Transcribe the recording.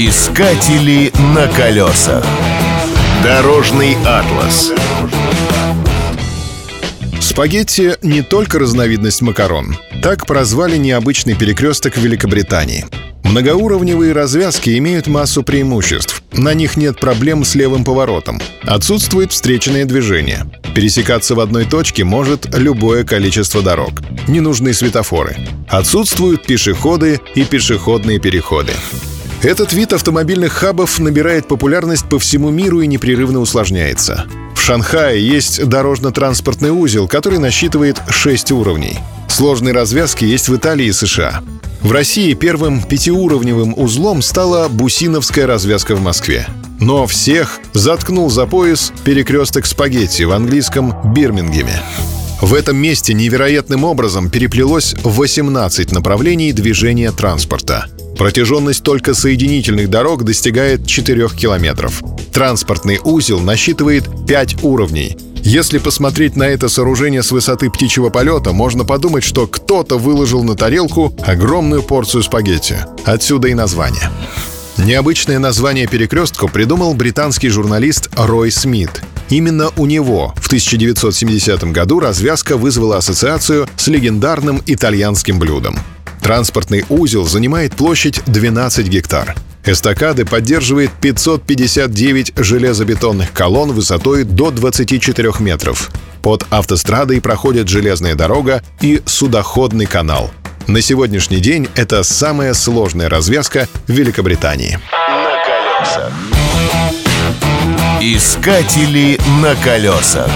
Искатели на колесах. Дорожный атлас. Спагетти – не только разновидность макарон. Так прозвали необычный перекресток в Великобритании. Многоуровневые развязки имеют массу преимуществ. На них нет проблем с левым поворотом. Отсутствует встречное движение. Пересекаться в одной точке может любое количество дорог. Не нужны светофоры. Отсутствуют пешеходы и пешеходные переходы. Этот вид автомобильных хабов набирает популярность по всему миру и непрерывно усложняется. В Шанхае есть дорожно-транспортный узел, который насчитывает 6 уровней. Сложные развязки есть в Италии и США. В России первым пятиуровневым узлом стала Бусиновская развязка в Москве. Но всех заткнул за пояс перекресток спагетти в английском Бирмингеме. В этом месте невероятным образом переплелось 18 направлений движения транспорта. Протяженность только соединительных дорог достигает 4 километров. Транспортный узел насчитывает 5 уровней. Если посмотреть на это сооружение с высоты птичьего полета, можно подумать, что кто-то выложил на тарелку огромную порцию спагетти. Отсюда и название. Необычное название перекрестку придумал британский журналист Рой Смит. Именно у него в 1970 году развязка вызвала ассоциацию с легендарным итальянским блюдом. Транспортный узел занимает площадь 12 гектар. Эстакады поддерживает 559 железобетонных колонн высотой до 24 метров. Под автострадой проходит железная дорога и судоходный канал. На сегодняшний день это самая сложная развязка в Великобритании. На колесах. Искатели на колесах.